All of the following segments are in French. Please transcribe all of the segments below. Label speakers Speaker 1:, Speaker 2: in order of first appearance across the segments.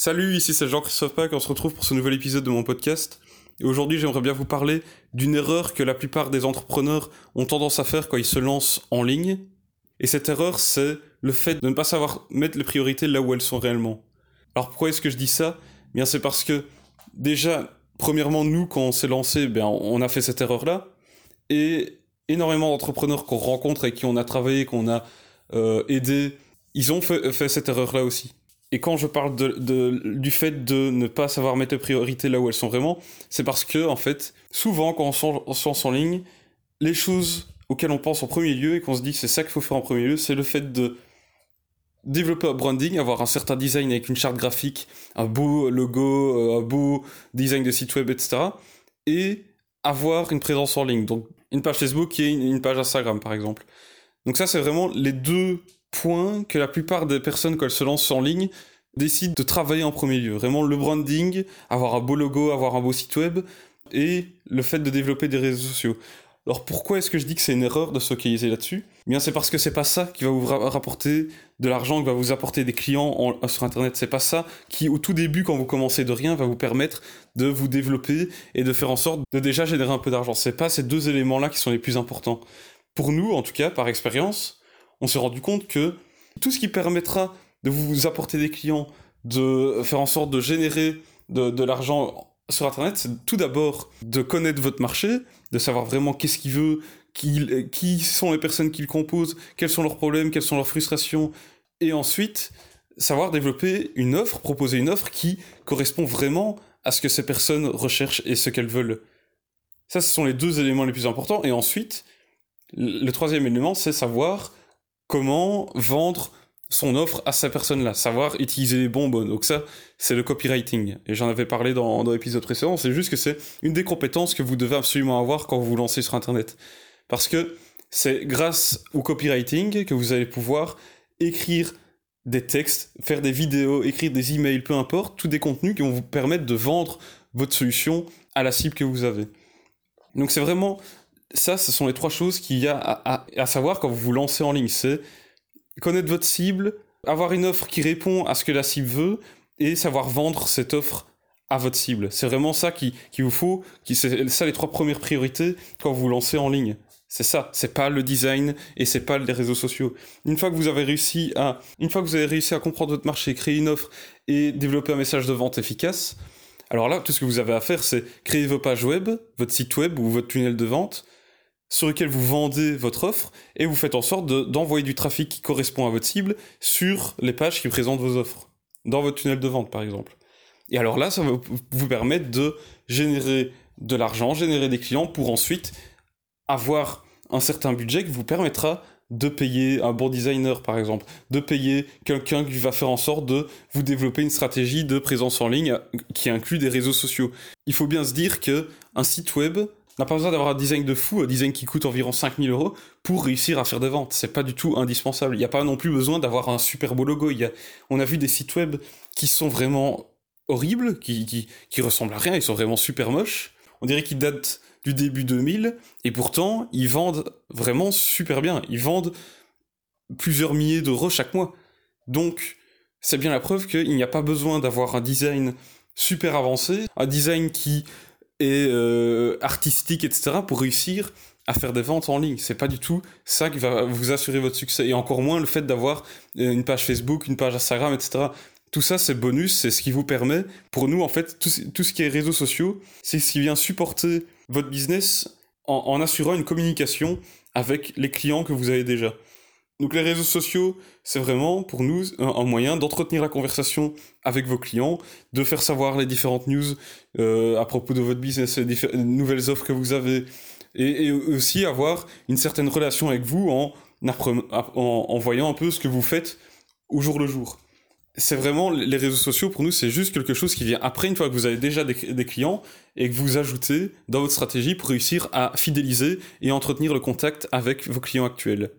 Speaker 1: Salut, ici c'est Jean-Christophe Pack, on se retrouve pour ce nouvel épisode de mon podcast. Et aujourd'hui, j'aimerais bien vous parler d'une erreur que la plupart des entrepreneurs ont tendance à faire quand ils se lancent en ligne. Et cette erreur, c'est le fait de ne pas savoir mettre les priorités là où elles sont réellement. Alors pourquoi est-ce que je dis ça? Bien, c'est parce que déjà, premièrement, nous, quand on s'est lancé, ben, on a fait cette erreur-là. Et énormément d'entrepreneurs qu'on rencontre et qui on a travaillé, qu'on a euh, aidé, ils ont fait cette erreur-là aussi. Et quand je parle de, du fait de ne pas savoir mettre les priorités là où elles sont vraiment, c'est parce que, en fait, souvent, quand on se lance en ligne, les choses auxquelles on pense en premier lieu et qu'on se dit c'est ça qu'il faut faire en premier lieu, c'est le fait de développer un branding, avoir un certain design avec une charte graphique, un beau logo, euh, un beau design de site web, etc. Et avoir une présence en ligne. Donc, une page Facebook et une page Instagram, par exemple. Donc ça, c'est vraiment les deux point que la plupart des personnes, quand elles se lancent en ligne, décident de travailler en premier lieu. Vraiment le branding, avoir un beau logo, avoir un beau site web, et le fait de développer des réseaux sociaux. Alors pourquoi est-ce que je dis que c'est une erreur de se focaliser là-dessus? Eh Bien c'est parce que c'est pas ça qui va vous rapporter de l'argent, qui va vous apporter des clients sur internet. C'est pas ça qui au tout début quand vous commencez de rien va vous permettre de vous développer et de faire en sorte de déjà générer un peu d'argent. C'est pas ces deux éléments-là qui sont les plus importants. Pour nous, en tout cas, par expérience, on s'est rendu compte que tout ce qui permettra de vous apporter des clients, de faire en sorte de générer de, l'argent sur Internet, c'est tout d'abord de connaître votre marché, de savoir vraiment qu'est-ce qu'il veut, qui, qui sont les personnes qui le composent, quels sont leurs problèmes, quelles sont leurs frustrations, et ensuite savoir développer une offre, proposer une offre qui correspond vraiment à ce que ces personnes recherchent et ce qu'elles veulent. Ça, ce sont les deux éléments les plus importants. Et ensuite, le troisième élément, c'est savoir comment vendre son offre à sa personne-là, savoir utiliser les bons mots. Donc ça, c'est le copywriting. Et j'en avais parlé dans, dans l'épisode précédent, c'est juste que c'est une des compétences que vous devez absolument avoir quand vous vous lancez sur Internet. Parce que c'est grâce au copywriting que vous allez pouvoir écrire des textes, faire des vidéos, écrire des emails, peu importe, tous des contenus qui vont vous permettre de vendre votre solution à la cible que vous avez. Donc c'est vraiment ça, ce sont les trois choses qu'il y a à, savoir quand vous vous lancez en ligne. C'est connaître votre cible, avoir une offre qui répond à ce que la cible veut et savoir vendre cette offre à votre cible. C'est vraiment ça qui vous faut, c'est ça les trois premières priorités quand vous vous lancez en ligne. C'est ça, c'est pas le design et c'est pas les réseaux sociaux. Une fois que vous avez réussi à, une fois que vous avez réussi à comprendre votre marché, créer une offre et développer un message de vente efficace, alors là, tout ce que vous avez à faire, c'est créer vos pages web, votre site web ou votre tunnel de vente, sur lequel vous vendez votre offre et vous faites en sorte d'envoyer du trafic qui correspond à votre cible sur les pages qui présentent vos offres, dans votre tunnel de vente par exemple. Et alors là, ça va vous permettre de générer de l'argent, générer des clients pour ensuite avoir un certain budget qui vous permettra de payer un bon designer par exemple, de payer quelqu'un qui va faire en sorte de vous développer une stratégie de présence en ligne qui inclut des réseaux sociaux. Il faut bien se dire que un site web, n'a pas besoin d'avoir un design de fou, un design qui coûte environ 5000 euros pour réussir à faire des ventes. C'est pas du tout indispensable. Il n'y a pas non plus besoin d'avoir un super beau logo. Y a, on a vu des sites web qui sont vraiment horribles, qui, qui, qui ressemblent à rien, ils sont vraiment super moches. On dirait qu'ils datent du début 2000, et pourtant, ils vendent vraiment super bien. Ils vendent plusieurs milliers d'euros chaque mois. Donc, c'est bien la preuve qu'il n'y a pas besoin d'avoir un design super avancé, un design qui et euh, artistique, etc., pour réussir à faire des ventes en ligne. C'est pas du tout ça qui va vous assurer votre succès. Et encore moins le fait d'avoir euh, une page Facebook, une page Instagram, etc. Tout ça, c'est bonus, c'est ce qui vous permet, pour nous, en fait, tout, ce qui est réseaux sociaux, c'est ce qui vient supporter votre business en assurant une communication avec les clients que vous avez déjà. Donc les réseaux sociaux, c'est vraiment pour nous un, moyen d'entretenir la conversation avec vos clients, de faire savoir les différentes news euh, à propos de votre business, les, nouvelles offres que vous avez, et, aussi avoir une certaine relation avec vous en, en, voyant un peu ce que vous faites au jour le jour. C'est vraiment les réseaux sociaux pour nous, c'est juste quelque chose qui vient après une fois que vous avez déjà des, des clients et que vous ajoutez dans votre stratégie pour réussir à fidéliser et entretenir le contact avec vos clients actuels.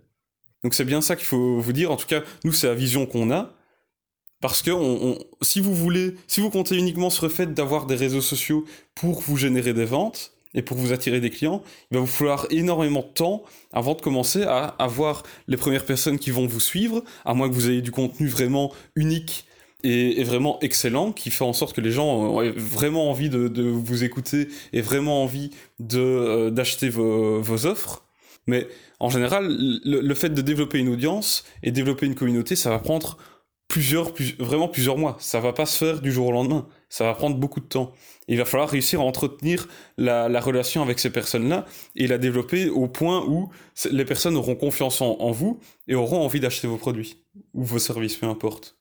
Speaker 1: Donc c'est bien ça qu'il faut vous dire. En tout cas, nous, c'est la vision qu'on a. Parce que si vous voulez, si vous comptez uniquement sur le fait d'avoir des réseaux sociaux pour vous générer des ventes et pour vous attirer des clients, il va vous falloir énormément de temps avant de commencer à avoir les premières personnes qui vont vous suivre, à moins que vous ayez du contenu vraiment unique est, vraiment excellent, qui fait en sorte que les gens ont vraiment envie de, vous écouter et vraiment envie de d'acheter vos, vos offres. Mais en général, le, fait de développer une audience et développer une communauté, ça va prendre plusieurs, vraiment plusieurs mois. Ça va pas se faire du jour au lendemain. Ça va prendre beaucoup de temps. Il va falloir réussir à entretenir la, relation avec ces personnes-là et la développer au point où les personnes auront confiance en, vous et auront envie d'acheter vos produits ou vos services, peu importe.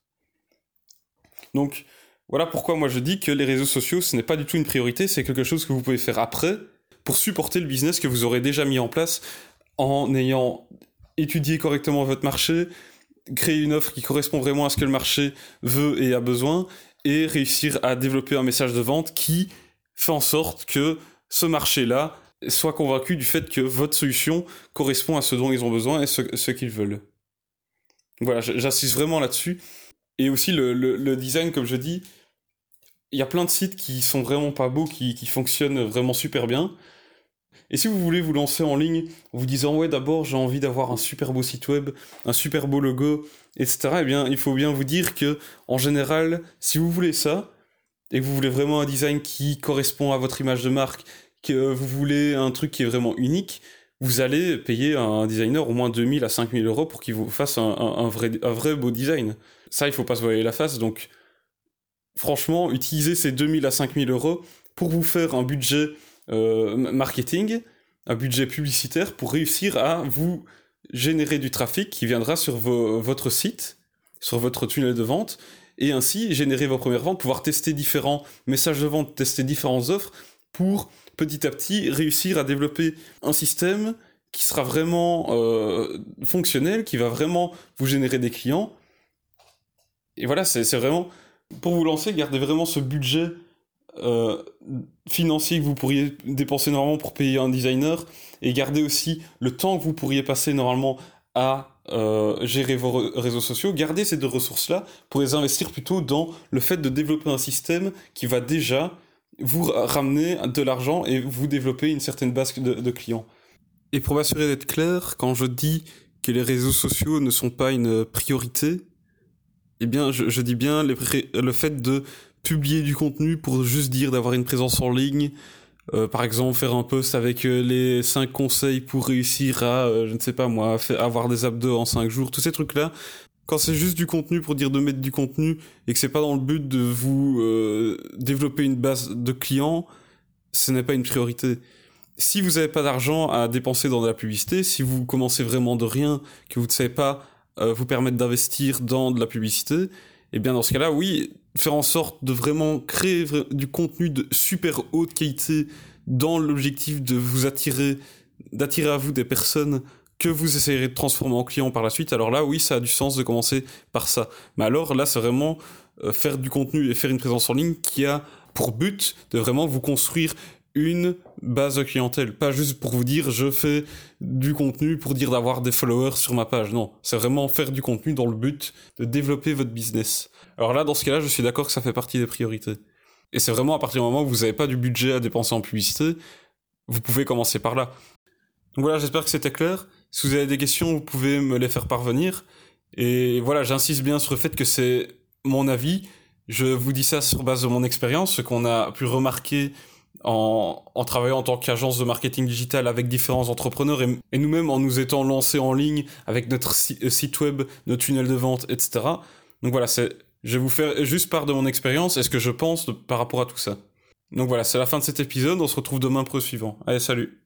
Speaker 1: Donc, voilà pourquoi moi je dis que les réseaux sociaux, ce n'est pas du tout une priorité, c'est quelque chose que vous pouvez faire après pour supporter le business que vous aurez déjà mis en place en ayant étudié correctement votre marché, créer une offre qui correspond vraiment à ce que le marché veut et a besoin, et réussir à développer un message de vente qui fait en sorte que ce marché-là soit convaincu du fait que votre solution correspond à ce dont ils ont besoin et ce, qu'ils veulent. Voilà, j'insiste vraiment là-dessus. Et aussi le, design, comme je dis, il y a plein de sites qui sont vraiment pas beaux, qui fonctionnent vraiment super bien, et si vous voulez vous lancer en ligne en vous disant ouais d'abord j'ai envie d'avoir un super beau site web, un super beau logo, etc. Eh bien il faut bien vous dire que en général si vous voulez ça et que vous voulez vraiment un design qui correspond à votre image de marque, que vous voulez un truc qui est vraiment unique, vous allez payer un designer au moins 2000 à 5000 euros pour qu'il vous fasse un, vrai, un vrai beau design. Ça, il faut pas se voiler la face, donc franchement, utilisez ces 2000 à 5000 euros pour vous faire un budget marketing, un budget publicitaire pour réussir à vous générer du trafic qui viendra sur votre site, sur votre tunnel de vente, et ainsi générer vos premières ventes, pouvoir tester différents messages de vente, tester différentes offres pour petit à petit réussir à développer un système qui sera vraiment euh, fonctionnel, qui va vraiment vous générer des clients. Et voilà, c'est vraiment, pour vous lancer, gardez vraiment ce budget euh, financier que vous pourriez dépenser normalement pour payer un designer et garder aussi le temps que vous pourriez passer normalement à euh, gérer vos réseaux sociaux, gardez ces deux ressources-là pour les investir plutôt dans le fait de développer un système qui va déjà vous ramener de l'argent et vous développer une certaine base de, clients. Et pour m'assurer d'être clair, quand je dis que les réseaux sociaux ne sont pas une priorité, eh bien, je, dis bien le fait de publier du contenu pour juste dire d'avoir une présence en ligne. Euh, par exemple, faire un post avec euh, les 5 conseils pour réussir à, euh, je ne sais pas moi, avoir des abdos en 5 jours, tous ces trucs-là. Quand c'est juste du contenu pour dire de mettre du contenu et que c'est pas dans le but de vous développer une base de clients, ce n'est pas une priorité. Si vous n'avez pas d'argent à dépenser dans de la publicité, si vous commencez vraiment de rien, que vous ne savez pas vous permettre d'investir dans de la publicité, eh bien dans ce cas-là, oui, faire en sorte de vraiment créer du contenu de super haute qualité dans l'objectif de vous attirer, d'attirer à vous des personnes que vous essayerez de transformer en clients par la suite, alors là, oui, ça a du sens de commencer par ça. Mais alors là, c'est vraiment euh, faire du contenu et faire une présence en ligne qui a pour but de vraiment vous construire une base de clientèle. Pas juste pour vous dire je fais du contenu pour dire d'avoir des followers sur ma page. Non, c'est vraiment faire du contenu dans le but de développer votre business. Alors là, dans ce cas-là, je suis d'accord que ça fait partie des priorités. Et c'est vraiment à partir du moment où vous n'avez pas du budget à dépenser en publicité, vous pouvez commencer par là. Donc voilà, j'espère que c'était clair. Si vous avez des questions, vous pouvez me les faire parvenir. Et voilà, j'insiste bien sur le fait que c'est mon avis. Je vous dis ça sur base de mon expérience, ce qu'on a pu remarquer en, travaillant en tant qu'agence de marketing digital avec différents entrepreneurs et, nous-mêmes en nous étant lancés en ligne avec notre euh, site web, notre tunnel de vente, etc. Donc voilà, c'est, je vais vous faire juste part de mon expérience et ce que je pense par rapport à tout ça. Donc voilà, c'est la fin de cet épisode, on se retrouve demain pour le suivant. Allez, salut